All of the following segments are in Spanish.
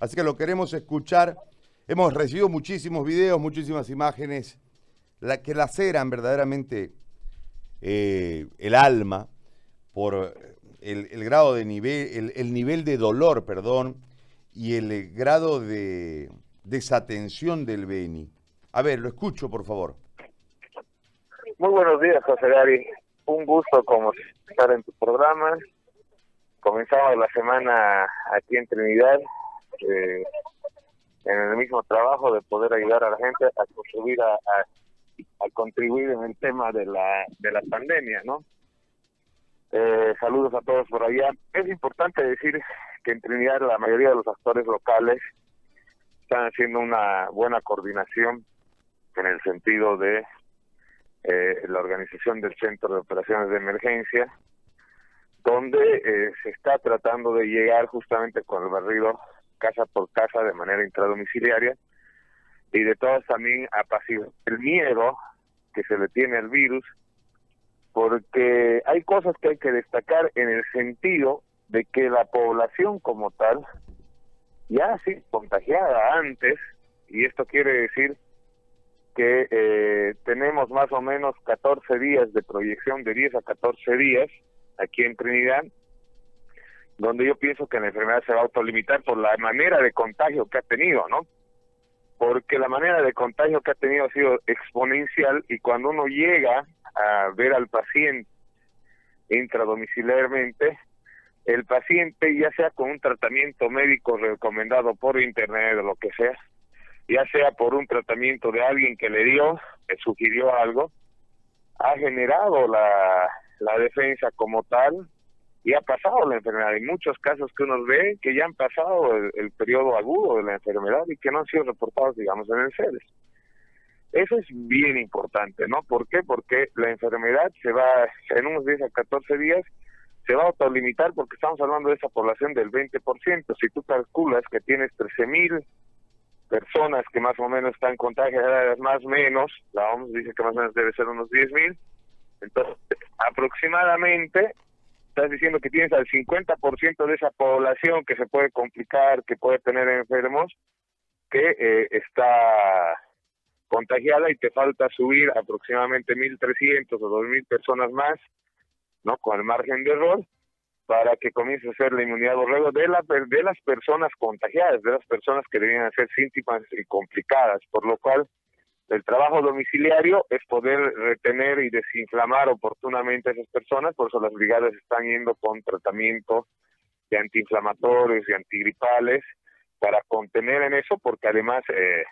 Así que lo queremos escuchar. Hemos recibido muchísimos videos, muchísimas imágenes la, que laceran verdaderamente eh, el alma por el, grado de nivel, el, nivel de dolor, perdón, y el grado de desatención del Beni. A ver, lo escucho, por favor. Muy buenos días, José Gary. Un gusto como estar en tu programa. Comenzamos la semana aquí en Trinidad, eh, en el mismo trabajo de poder ayudar a la gente a contribuir a, contribuir en el tema de la de la pandemia, ¿no? Eh, saludos a todos por allá. Es importante decir que en Trinidad la mayoría de los actores locales están haciendo una buena coordinación en el sentido de eh, la organización del Centro de Operaciones de Emergencia, donde eh, se está tratando de llegar justamente con el barrido casa por casa de manera intradomiciliaria y de todas también apaciguar el miedo que se le tiene al virus, porque hay cosas que hay que destacar en el sentido de que la población como tal ya ha sido contagiada antes, y esto quiere decir que eh, tenemos más o menos 14 días de proyección, de 10 a 14 días aquí en Trinidad, donde yo pienso que la enfermedad se va a autolimitar por la manera de contagio que ha tenido, ¿no? Porque la manera de contagio que ha tenido ha sido exponencial y cuando uno llega a ver al paciente intradomiciliarmente, el paciente, ya sea con un tratamiento médico recomendado por internet o lo que sea, ya sea por un tratamiento de alguien que le dio, le sugirió algo, ha generado la, la defensa como tal y ha pasado la enfermedad. Hay muchos casos que uno ve que ya han pasado el, periodo agudo de la enfermedad y que no han sido reportados, digamos, en el CEDES. Eso es bien importante, ¿no? ¿Por qué? Porque la enfermedad se va en unos 10 a 14 días se va a autolimitar porque estamos hablando de esa población del 20%. Si tú calculas que tienes 13 mil personas que más o menos están contagiadas, más o menos, la OMS dice que más o menos debe ser unos 10 mil, entonces aproximadamente estás diciendo que tienes al 50% de esa población que se puede complicar, que puede tener enfermos, que eh, está contagiada y te falta subir aproximadamente 1.300 o 2.000 personas más ¿no? Con el margen de error para que comience a ser la inmunidad luego de, la, de las personas contagiadas, de las personas que debían ser síntomas y complicadas, por lo cual el trabajo domiciliario es poder retener y desinflamar oportunamente a esas personas, por eso las brigadas están yendo con tratamiento de antiinflamatorios y antigripales para contener en eso, porque además eh,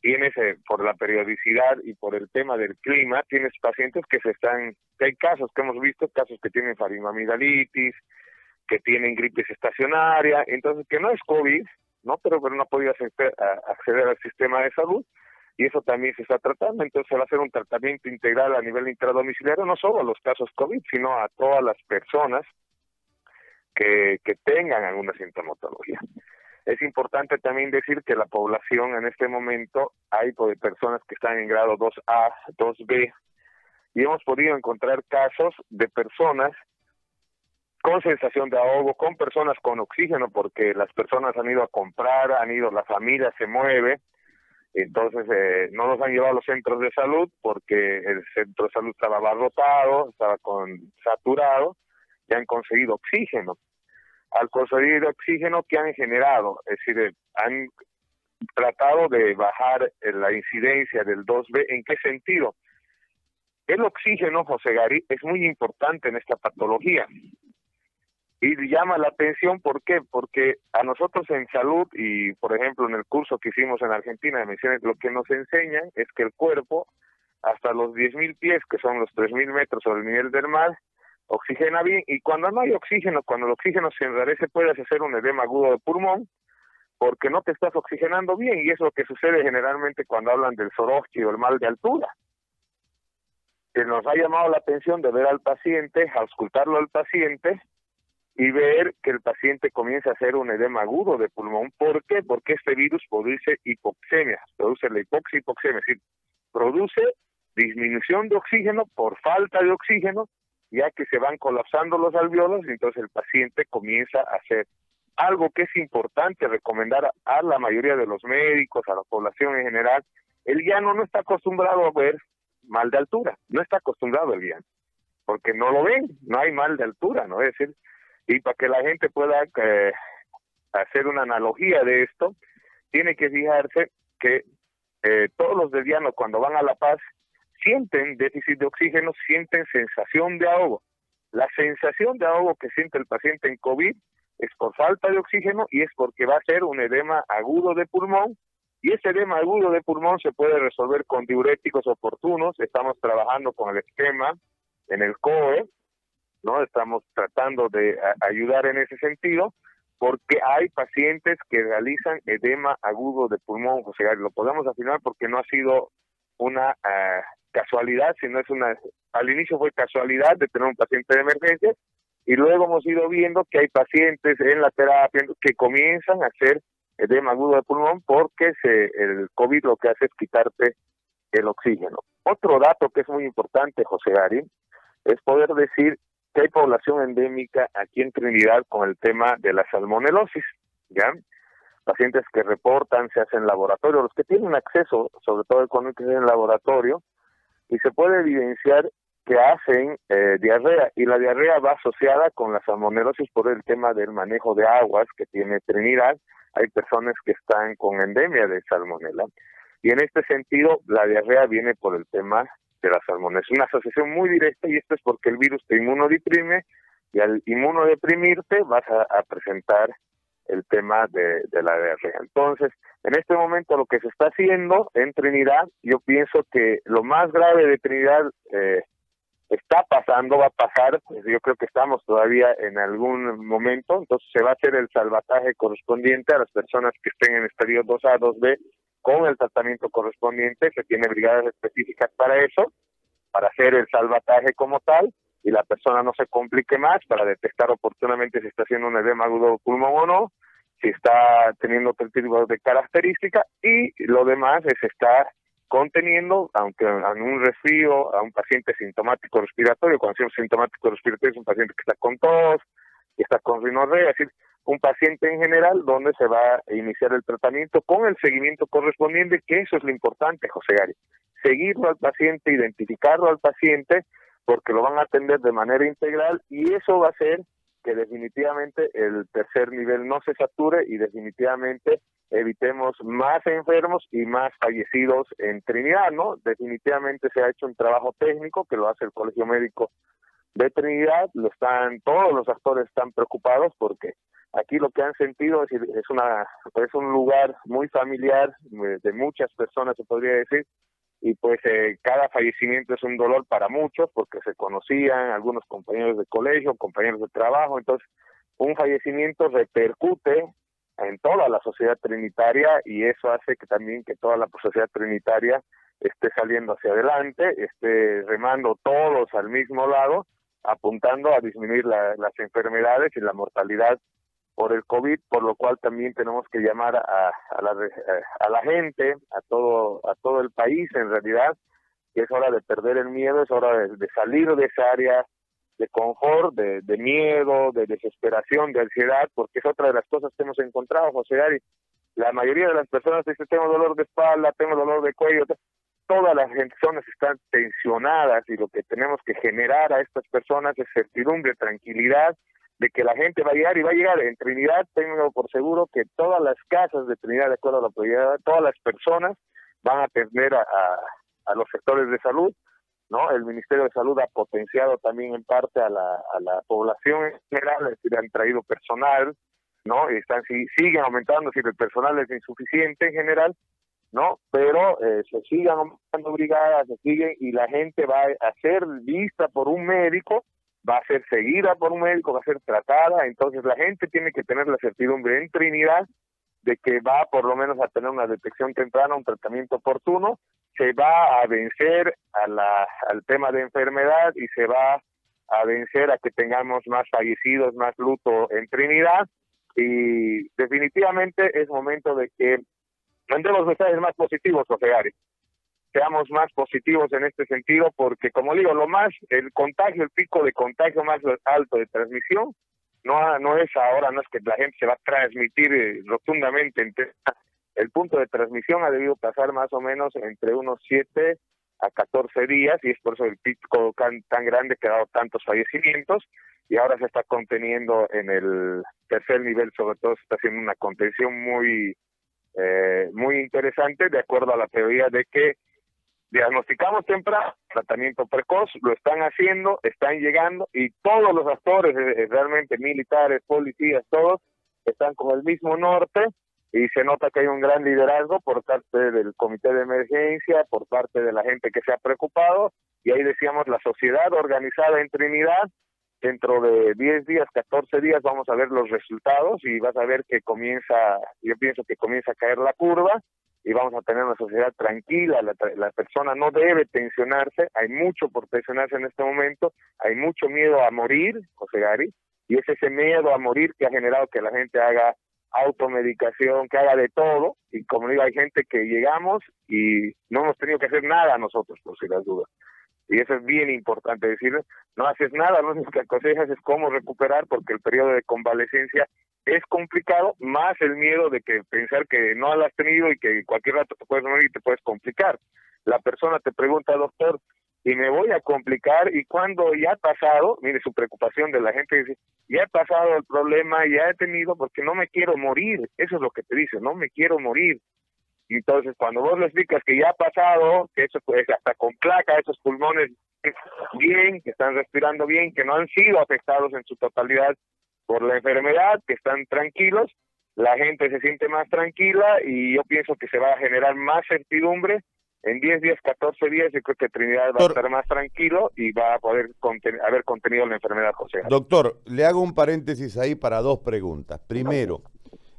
tienes eh, por la periodicidad y por el tema del clima, tienes pacientes que se están, que hay casos que hemos visto, casos que tienen faringoamigdalitis, que tienen gripes estacionaria, entonces que no es COVID, ¿no? Pero, pero no acceder, acceder al sistema de salud y eso también se está tratando, entonces se va a hacer un tratamiento integral a nivel intradomiciliario, no solo a los casos COVID, sino a todas las personas que, que tengan alguna sintomatología. Es importante también decir que la población en este momento hay pues, personas que están en grado 2A, 2B, y hemos podido encontrar casos de personas con sensación de ahogo, con personas con oxígeno, porque las personas han ido a comprar, han ido, la familia se mueve, entonces eh, no los han llevado a los centros de salud porque el centro de salud estaba abarrotado, estaba con saturado, y han conseguido oxígeno al conseguir oxígeno que han generado, es decir, han tratado de bajar la incidencia del 2B. ¿En qué sentido? El oxígeno, José Gary, es muy importante en esta patología. Y llama la atención, ¿por qué? Porque a nosotros en salud y, por ejemplo, en el curso que hicimos en Argentina de misiones, lo que nos enseñan es que el cuerpo, hasta los 10.000 pies, que son los 3.000 metros sobre el nivel del mar, oxigena bien y cuando no hay oxígeno, cuando el oxígeno se enrarece puedes hacer un edema agudo de pulmón porque no te estás oxigenando bien y es lo que sucede generalmente cuando hablan del soroski o el mal de altura. Que nos ha llamado la atención de ver al paciente, auscultarlo al paciente y ver que el paciente comienza a hacer un edema agudo de pulmón. ¿Por qué? Porque este virus produce hipoxemia, produce la hipoxia hipoxemia, es decir, produce disminución de oxígeno por falta de oxígeno ya que se van colapsando los alveolos y entonces el paciente comienza a hacer algo que es importante recomendar a la mayoría de los médicos, a la población en general, el llano no está acostumbrado a ver mal de altura, no está acostumbrado el llano, porque no lo ven, no hay mal de altura, ¿no? Es decir, y para que la gente pueda eh, hacer una analogía de esto, tiene que fijarse que eh, todos los del llano cuando van a La Paz sienten déficit de oxígeno, sienten sensación de ahogo. La sensación de ahogo que siente el paciente en COVID es por falta de oxígeno y es porque va a ser un edema agudo de pulmón y ese edema agudo de pulmón se puede resolver con diuréticos oportunos. Estamos trabajando con el esquema en el COE, ¿no? Estamos tratando de ayudar en ese sentido porque hay pacientes que realizan edema agudo de pulmón, sea, lo podemos afirmar porque no ha sido una ah, casualidad, sino es una, al inicio fue casualidad de tener un paciente de emergencia y luego hemos ido viendo que hay pacientes en la terapia que comienzan a hacer edema agudo de pulmón porque se, el COVID lo que hace es quitarte el oxígeno. Otro dato que es muy importante, José Ari, es poder decir que hay población endémica aquí en Trinidad con el tema de la salmonelosis, ¿ya? Pacientes que reportan, se hacen laboratorio, los que tienen acceso, sobre todo que en laboratorio, y se puede evidenciar que hacen eh, diarrea y la diarrea va asociada con la salmonelosis por el tema del manejo de aguas que tiene Trinidad. Hay personas que están con endemia de salmonela y en este sentido la diarrea viene por el tema de la salmonela. Es una asociación muy directa y esto es porque el virus te inmunodeprime y al inmunodeprimirte vas a, presentar el tema de, la diarrea. Entonces, en este momento lo que se está haciendo en Trinidad, yo pienso que lo más grave de Trinidad eh, está pasando, va a pasar, pues yo creo que estamos todavía en algún momento, entonces se va a hacer el salvataje correspondiente a las personas que estén en estadio 2A, 2B con el tratamiento correspondiente, se tiene brigadas específicas para eso, para hacer el salvataje como tal, y la persona no se complique más para detectar oportunamente si está haciendo un edema agudo pulmón o no, si está teniendo otro tipo de característica, y lo demás es estar conteniendo, aunque en un resfrío, a un paciente sintomático respiratorio, cuando decimos sintomático respiratorio es un paciente que está con tos, está con rinorrea, es decir, un paciente en general donde se va a iniciar el tratamiento con el seguimiento correspondiente, que eso es lo importante, José Gary. Seguirlo al paciente, identificarlo al paciente, porque lo van a atender de manera integral y eso va a hacer que definitivamente el tercer nivel no se sature y definitivamente evitemos más enfermos y más fallecidos en Trinidad, ¿no? Definitivamente se ha hecho un trabajo técnico que lo hace el Colegio Médico de Trinidad, lo están todos los actores están preocupados porque aquí lo que han sentido es, una es un lugar muy familiar de muchas personas se podría decir y pues eh, cada fallecimiento es un dolor para muchos porque se conocían algunos compañeros de colegio, compañeros de trabajo, entonces un fallecimiento repercute en toda la sociedad trinitaria y eso hace que también que toda la sociedad trinitaria esté saliendo hacia adelante, esté remando todos al mismo lado, apuntando a disminuir las enfermedades y la mortalidad por el COVID, por lo cual también tenemos que llamar a, a, la, a la gente, a todo, a todo el país en realidad, que es hora de perder el miedo, es hora de, salir de esa área de confort, de, miedo, de desesperación, de ansiedad, porque es otra de las cosas que hemos encontrado, José Gary. La mayoría de las personas dicen, tengo dolor de espalda, tengo dolor de cuello, todas las personas están tensionadas y lo que tenemos que generar a estas personas es certidumbre, tranquilidad de que la gente va a llegar y va a llegar. En Trinidad tengo por seguro que todas las casas de Trinidad, de acuerdo a la prioridad, todas las personas van a atender a, los sectores de salud, ¿no? El Ministerio de Salud ha potenciado también en parte a la, población en general, es han traído personal, ¿no? Están, si, siguen aumentando, si el personal es insuficiente en general, ¿no? Pero eh, se sigan aumentando brigadas, se siguen, y la gente va a ser vista por un médico va a ser seguida por un médico, va a ser tratada, entonces la gente tiene que tener la certidumbre en Trinidad de que va por lo menos a tener una detección temprana, un tratamiento oportuno, se va a vencer a la, al tema de enfermedad y se va a vencer a que tengamos más fallecidos, más luto en Trinidad y definitivamente es momento de que mandemos mensajes más positivos, José Ari seamos más positivos en este sentido, porque como digo, lo más, el contagio, el pico de contagio más alto de transmisión no, no es ahora, no es que la gente se va a transmitir eh, rotundamente. El punto de transmisión ha debido pasar más o menos entre unos 7 a 14 días y es por eso el pico tan grande que ha dado tantos fallecimientos y ahora se está conteniendo en el tercer nivel, sobre todo se está haciendo una contención muy, eh, muy interesante de acuerdo a la teoría de que diagnosticamos temprano, tratamiento precoz, lo están haciendo, están llegando y todos los actores, eh, realmente militares, policías, todos, están con el mismo norte y se nota que hay un gran liderazgo por parte del comité de emergencia, por parte de la gente que se ha preocupado y ahí decíamos la sociedad organizada en Trinidad dentro de 10 días, 14 días vamos a ver los resultados y vas a ver que comienza, yo pienso que comienza a caer la curva y vamos a tener una sociedad tranquila, la, la persona no debe tensionarse, hay mucho por tensionarse en este momento, hay mucho miedo a morir, José Gary, y es ese miedo a morir que ha generado que la gente haga automedicación, que haga de todo, y como digo, hay gente que llegamos y no hemos tenido que hacer nada nosotros, por si las dudas. Y eso es bien importante decir, no haces nada, lo único que aconsejas es cómo recuperar, porque el periodo de convalecencia es complicado, más el miedo de que pensar que no lo has tenido y que cualquier rato te puedes morir y te puedes complicar. La persona te pregunta, doctor, y me voy a complicar y cuando ya ha pasado, mire su preocupación de la gente dice, ya he pasado el problema, ya he tenido porque no me quiero morir, eso es lo que te dice, no me quiero morir. Entonces, cuando vos le explicas que ya ha pasado, que eso pues hasta con placa, esos pulmones bien, que están respirando bien, que no han sido afectados en su totalidad por la enfermedad, que están tranquilos, la gente se siente más tranquila y yo pienso que se va a generar más certidumbre. En 10 días, 14 días, yo creo que Trinidad va a estar más tranquilo y va a poder haber contenido la enfermedad, José. Doctor, le hago un paréntesis ahí para dos preguntas. Primero,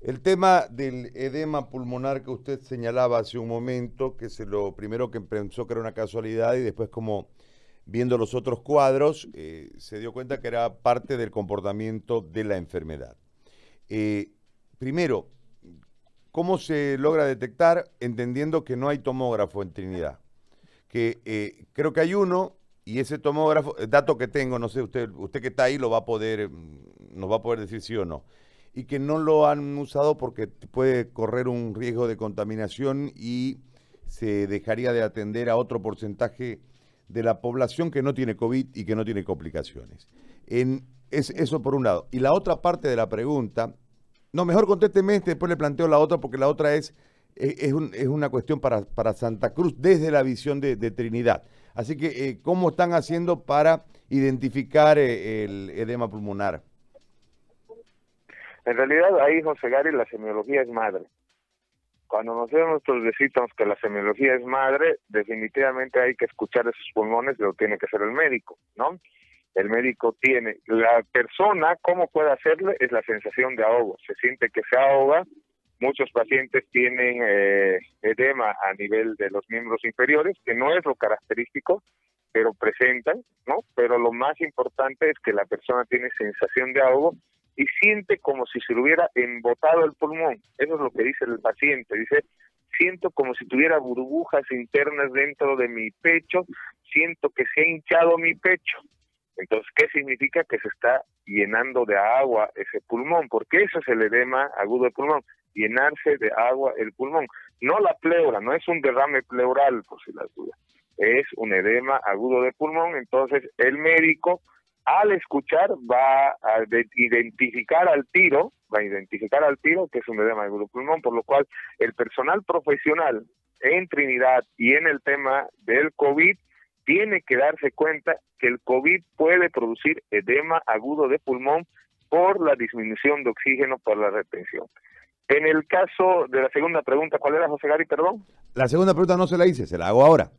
el tema del edema pulmonar que usted señalaba hace un momento, que es lo primero que pensó que era una casualidad y después como viendo los otros cuadros eh, se dio cuenta que era parte del comportamiento de la enfermedad. Eh, primero, ¿cómo se logra detectar entendiendo que no hay tomógrafo en Trinidad? Que eh, creo que hay uno y ese tomógrafo, dato que tengo, no sé, usted, usted que está ahí lo va a poder, mm, nos va a poder decir sí o no y que no lo han usado porque puede correr un riesgo de contaminación y se dejaría de atender a otro porcentaje de la población que no tiene COVID y que no tiene complicaciones. Es, eso por un lado. Y la otra parte de la pregunta, no, mejor contésteme después le planteo la otra, porque la otra es, es, una cuestión para, para, Santa Cruz desde la visión de, Trinidad. Así que, eh, ¿cómo están haciendo para identificar eh, el edema pulmonar? En realidad ahí, José Gary, la semiología es madre. Cuando nos nosotros decimos que la semiología es madre, definitivamente hay que escuchar esos pulmones, lo tiene que hacer el médico, ¿no? El médico tiene, la persona, ¿cómo puede hacerle? Es la sensación de ahogo, se siente que se ahoga, muchos pacientes tienen eh, edema a nivel de los miembros inferiores, que no es lo característico, pero presentan, ¿no? Pero lo más importante es que la persona tiene sensación de ahogo y siente como si se le hubiera embotado el pulmón. Eso es lo que dice el paciente. Dice, siento como si tuviera burbujas internas dentro de mi pecho, siento que se ha hinchado mi pecho. Entonces, ¿qué significa? Que se está llenando de agua ese pulmón, porque eso es el edema agudo del pulmón, llenarse de agua el pulmón. No la pleura, no es un derrame pleural, por si las dudas, es un edema agudo de pulmón. Entonces, el médico al escuchar va a identificar al tiro, va a identificar al tiro que es un edema de pulmón, por lo cual el personal profesional en Trinidad y en el tema del COVID tiene que darse cuenta que el COVID puede producir edema agudo de pulmón por la disminución de oxígeno por la retención. En el caso de la segunda pregunta, ¿cuál era, José Gary, perdón? La segunda pregunta no se la hice, se la hago ahora.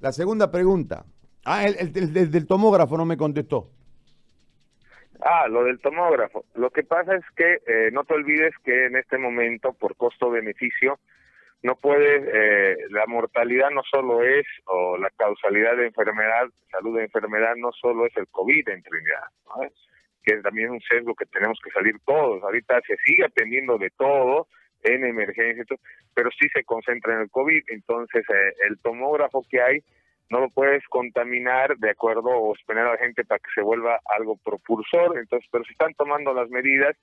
La segunda pregunta. Ah, el, del tomógrafo no me contestó. Ah, lo del tomógrafo. Lo que pasa es que eh, no te olvides que en este momento, por costo-beneficio, no puede, eh, la mortalidad no solo es, o la causalidad de enfermedad, salud de enfermedad, no solo es el COVID en Trinidad, ¿no? que también un sesgo que tenemos que salir todos. Ahorita se sigue atendiendo de todo en emergencia, pero sí se concentra en el COVID. Entonces, eh, el tomógrafo que hay no lo puedes contaminar de acuerdo o exponer a la gente para que se vuelva algo propulsor, entonces, pero se están tomando las medidas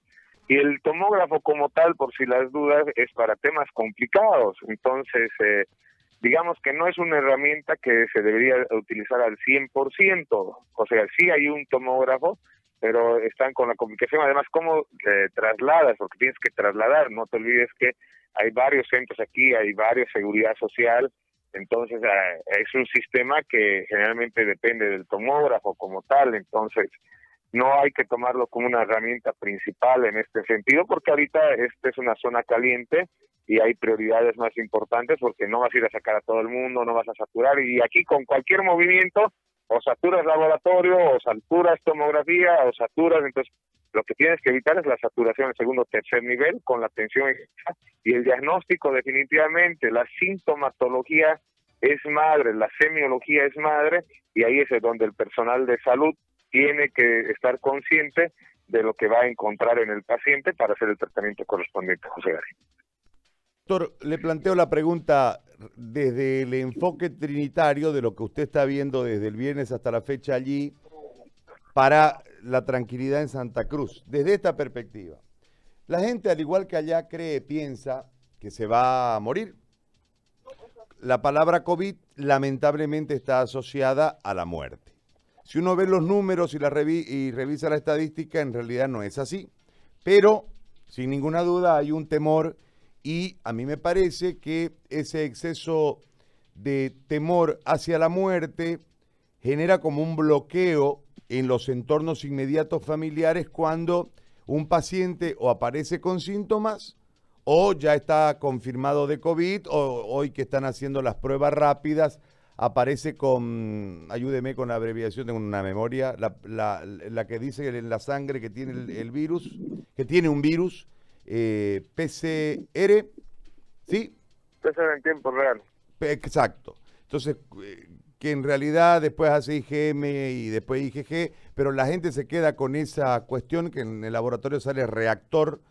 y el tomógrafo como tal, por si las dudas, es para temas complicados, entonces, eh, digamos que no es una herramienta que se debería utilizar al 100%, o sea, sí hay un tomógrafo, pero están con la complicación, además, ¿cómo eh, trasladas? Porque tienes que trasladar, no te olvides que hay varios centros aquí, hay varios seguridad social, entonces eh, es un sistema que generalmente depende del tomógrafo como tal, entonces no hay que tomarlo como una herramienta principal en este sentido, porque ahorita esta es una zona caliente y hay prioridades más importantes porque no vas a ir a sacar a todo el mundo, no vas a saturar y aquí con cualquier movimiento o saturas laboratorio o saturas tomografía o saturas, entonces lo que tienes que evitar es la saturación en segundo o tercer nivel con la tensión y el diagnóstico definitivamente, la sintomatología es madre, la semiología es madre y ahí es donde el personal de salud tiene que estar consciente de lo que va a encontrar en el paciente para hacer el tratamiento correspondiente, José. Doctor, le planteo la pregunta desde el enfoque trinitario de lo que usted está viendo desde el viernes hasta la fecha allí para la tranquilidad en Santa Cruz, desde esta perspectiva. La gente, al igual que allá, cree, piensa que se va a morir. La palabra COVID lamentablemente está asociada a la muerte. Si uno ve los números y, la revisa la estadística, en realidad no es así. Pero, sin ninguna duda, hay un temor y a mí me parece que ese exceso de temor hacia la muerte genera como un bloqueo en los entornos inmediatos familiares cuando un paciente o aparece con síntomas o ya está confirmado de COVID o hoy que están haciendo las pruebas rápidas aparece con, ayúdeme con la abreviación, tengo una memoria, la, la, que dice en la sangre que tiene el, virus, que tiene un virus, eh, PCR, ¿sí? PCR en tiempo real. Exacto. Entonces, eh, que en realidad después hace IgM y después IgG, pero la gente se queda con esa cuestión que en el laboratorio sale reactor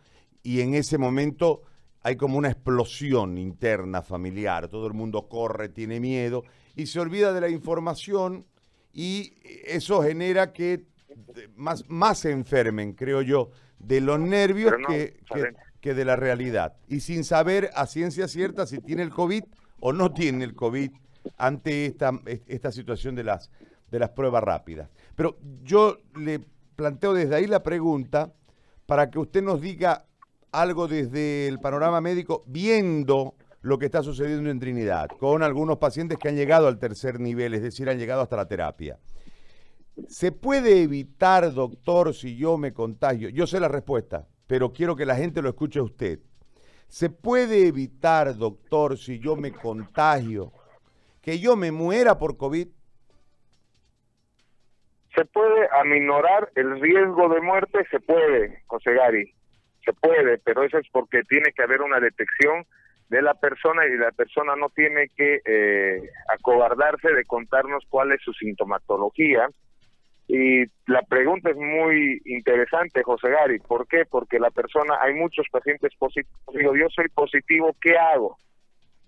y en ese momento hay como una explosión interna familiar, todo el mundo corre, tiene miedo y se olvida de la información y eso genera que más, más se enfermen, creo yo, de los nervios que, que de la realidad. Y sin saber a ciencia cierta si tiene el COVID o no tiene el COVID ante esta, esta situación de las, de las pruebas rápidas. Pero yo le planteo desde ahí la pregunta para que usted nos diga algo desde el panorama médico, viendo lo que está sucediendo en Trinidad, con algunos pacientes que han llegado al tercer nivel, es decir, han llegado hasta la terapia. ¿Se puede evitar, doctor, si yo me contagio? Yo sé la respuesta, pero quiero que la gente lo escuche a usted. ¿Se puede evitar, doctor, si yo me contagio, que yo me muera por COVID? Se puede aminorar el riesgo de muerte, se puede, José se puede, pero eso es porque tiene que haber una detección de la persona y la persona no tiene que eh, acobardarse de contarnos cuál es su sintomatología. Y la pregunta es muy interesante, José Gary. ¿Por qué? Porque la persona, hay muchos pacientes positivos. Digo, yo soy positivo, ¿qué hago?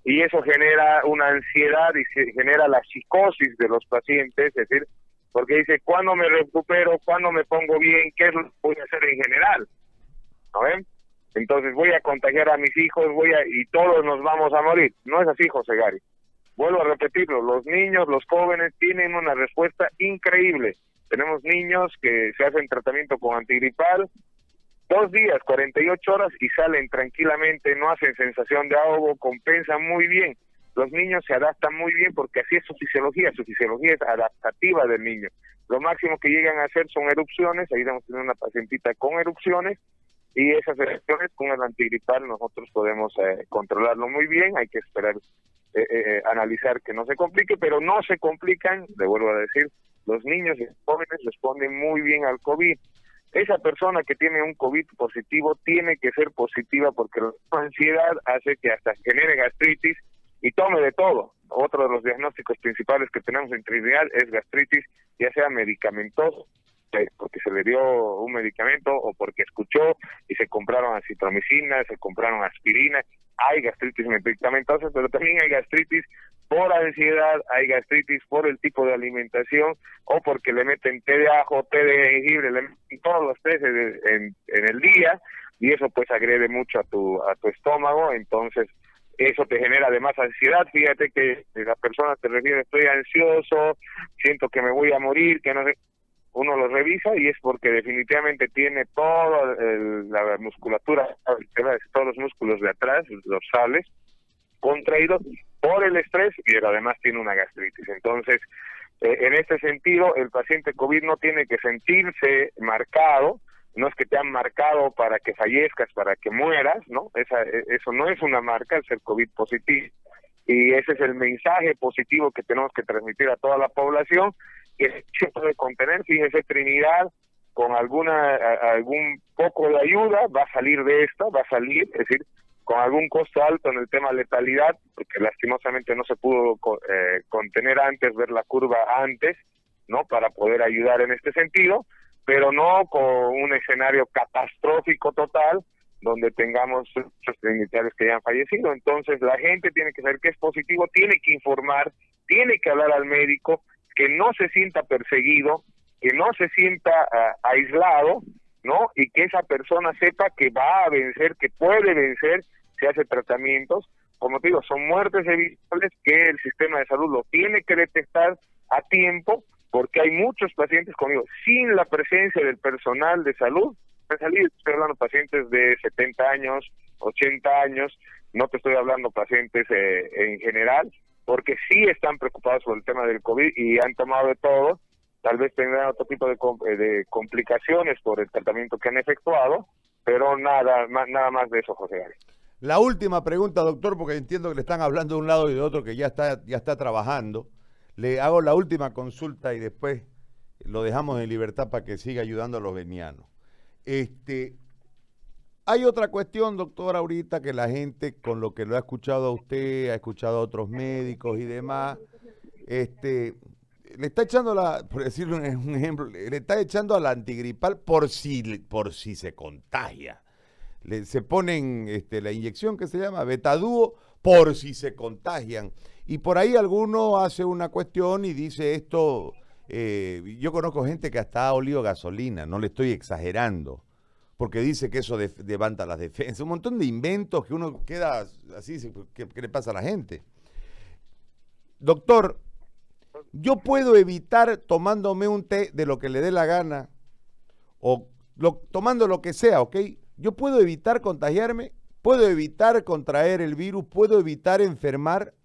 y eso genera una ansiedad y se genera la psicosis de los pacientes, es decir, porque dice, ¿cuándo me recupero? ¿Cuándo me pongo bien? ¿Qué que voy a hacer en general? ¿No ven? Entonces voy a contagiar a mis hijos, voy a y todos nos vamos a morir. No es así, José Gary. Vuelvo a repetirlo, los niños, los jóvenes tienen una respuesta increíble. Tenemos niños que se hacen tratamiento con antigripal, dos días, 48 horas y salen tranquilamente, no hacen sensación de ahogo, compensan muy bien. Los niños se adaptan muy bien porque así es su fisiología, su fisiología es adaptativa del niño. Lo máximo que llegan a hacer son erupciones, ahí a tener una pacientita con erupciones y esas erupciones con el antigripal nosotros podemos eh, controlarlo muy bien, hay que esperar, eh, eh, analizar que no se complique, pero no se complican, le vuelvo a decir, los niños y jóvenes responden muy bien al COVID esa persona que tiene un COVID positivo tiene que ser positiva porque la ansiedad hace que hasta genere gastritis y tome de todo. Otro de los diagnósticos principales que tenemos en Trinidad es gastritis, ya sea medicamentoso porque se le dio un medicamento o porque escuchó y se compraron acitromicina, se compraron aspirina. Hay gastritis medicamentosa, pero también hay gastritis por ansiedad, hay gastritis por el tipo de alimentación o porque le meten té de ajo, té de jengibre, le meten todos los té en, el día y eso pues agrede mucho a tu a tu estómago, entonces eso te genera además ansiedad, fíjate que la persona te refiere estoy ansioso, siento que me voy a morir, que no sé, uno lo revisa y es porque definitivamente tiene toda la musculatura, todos los músculos de atrás, los sales, contraídos por el estrés y además tiene una gastritis. Entonces, eh, en este sentido, el paciente COVID no tiene que sentirse marcado, no es que te han marcado para que fallezcas, para que mueras, ¿no? Esa, e, eso no es una marca, el ser COVID positivo. Y ese es el mensaje positivo que tenemos que transmitir a toda la población, que se puede contener, fíjese Trinidad, con alguna algún poco de ayuda va a salir de esta, va a salir, es decir, con algún costo alto en el tema letalidad, porque lastimosamente no se pudo eh, contener antes, ver la curva antes, ¿no? Para poder ayudar en este sentido, pero no con un escenario catastrófico total donde tengamos muchos trinitarios que hayan fallecido. Entonces la gente tiene que saber que es positivo, tiene que informar, tiene que hablar al médico, que no se sienta perseguido, que no se sienta ah, aislado, ¿no? Y que esa persona sepa que va a vencer, que puede vencer si hace tratamientos. Como te digo, son muertes evitables que el sistema de salud lo tiene que detectar a tiempo porque hay muchos pacientes conmigo sin la presencia del personal de salud. Estoy hablando pacientes de 70 años, 80 años, no te estoy hablando pacientes eh, en general, porque sí están preocupados por el tema del COVID y han tomado de todo. Tal vez tendrán otro tipo de, eh, complicaciones por el tratamiento que han efectuado, pero nada, más, nada más de eso, José La última pregunta, doctor, porque entiendo que le están hablando de un lado y de otro que ya está, ya está trabajando. Le hago la última consulta y después lo dejamos en libertad para que siga ayudando a los venianos. Este, hay otra cuestión, doctor, ahorita que la gente, con lo que lo ha escuchado a usted, ha escuchado a otros médicos y demás, este, le está echando la, por decirle un, ejemplo, le está echando a la antigripal por si, por si se contagia. Le, se ponen este, la inyección que se llama betadúo por si se contagian. Y por ahí alguno hace una cuestión y dice esto, eh, yo conozco gente que hasta ha olido gasolina, no le estoy exagerando, porque dice que eso levanta las defensas, un montón de inventos que uno queda así, ¿qué, le pasa a la gente? Doctor, yo puedo evitar tomándome un té de lo que le dé la gana, o tomando lo que sea, ¿ok? Yo puedo evitar contagiarme, puedo evitar contraer el virus, puedo evitar enfermar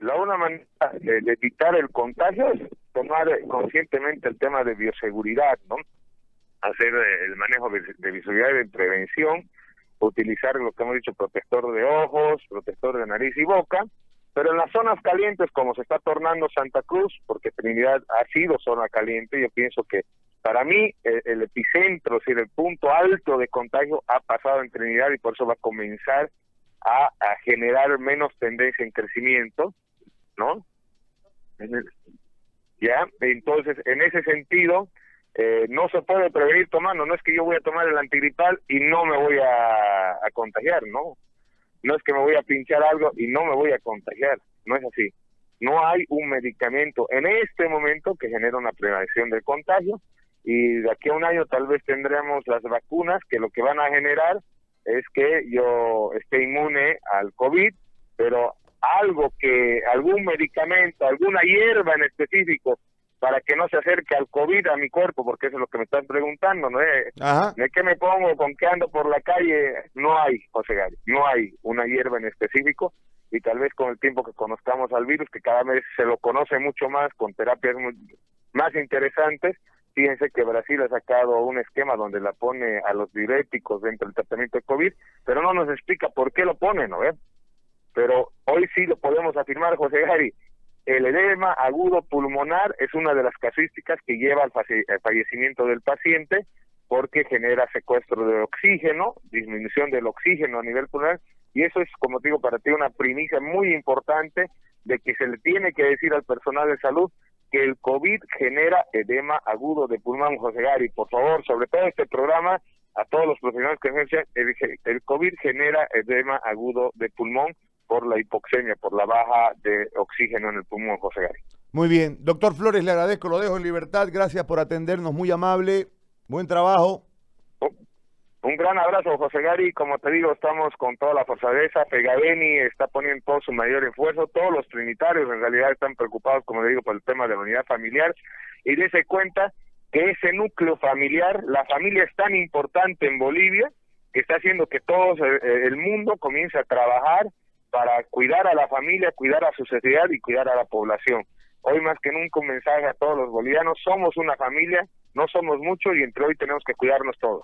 la una manera de, evitar el contagio es tomar conscientemente el tema de bioseguridad, ¿no? Hacer eh, el manejo de, de bioseguridad y de prevención, utilizar lo que hemos dicho, protector de ojos, protector de nariz y boca, pero en las zonas calientes, como se está tornando Santa Cruz, porque Trinidad ha sido zona caliente, yo pienso que para mí el, epicentro, es decir, el punto alto de contagio ha pasado en Trinidad y por eso va a comenzar a generar menos tendencia en crecimiento ¿no? ya, entonces, en ese sentido, eh, no se puede prevenir tomando, no es que yo voy a tomar el antigripal y no me voy a, a contagiar, ¿no? No es que me voy a pinchar algo y no me voy a contagiar, no es así. No hay un medicamento en este momento que genere una prevención del contagio y de aquí a un año tal vez tendremos las vacunas que lo que van a generar es que yo esté inmune al COVID, pero algo que, algún medicamento, alguna hierba en específico para que no se acerque al COVID a mi cuerpo, porque eso es lo que me están preguntando, ¿no es? ¿De qué me pongo, con qué ando por la calle? No hay, José Gary, no hay una hierba en específico y tal vez con el tiempo que conozcamos al virus, que cada vez se lo conoce mucho más, con terapias más interesantes, fíjense que Brasil ha sacado un esquema donde la pone a los diuréticos dentro del tratamiento de COVID, pero no nos explica por qué lo pone, ¿no? es? pero hoy sí lo podemos afirmar, José Gary. El edema agudo pulmonar es una de las casuísticas que lleva al fallecimiento del paciente porque genera secuestro de oxígeno, disminución del oxígeno a nivel pulmonar, y eso es, como digo, para ti una primicia muy importante de que se le tiene que decir al personal de salud que que el COVID genera edema agudo de pulmón, José Gary. Por favor, sobre todo este programa, a todos los profesionales que ejercen, el, el COVID genera edema agudo de pulmón por la hipoxemia, por la baja de oxígeno en el pulmón, José Gary. Muy bien. Doctor Flores, le agradezco, lo dejo en libertad. Gracias por atendernos, muy amable. Buen trabajo. Un gran abrazo, José Gary. Como te digo, estamos con toda la fortaleza. Pegaveni está poniendo todo su mayor esfuerzo. Todos los trinitarios en realidad están preocupados, como le digo, por el tema de la unidad familiar. Y dése cuenta que ese núcleo familiar, la familia es tan importante en Bolivia que está haciendo que todo el mundo comience a trabajar para cuidar a la familia, cuidar a su sociedad y cuidar a la población. Hoy más que nunca un mensaje a todos los bolivianos, somos una familia, no somos muchos y entre hoy tenemos que cuidarnos todos.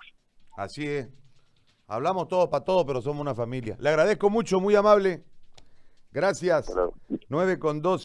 Así es. Hablamos todos para todos, pero somos una familia. Le agradezco mucho, muy amable. Gracias. 9 con 12.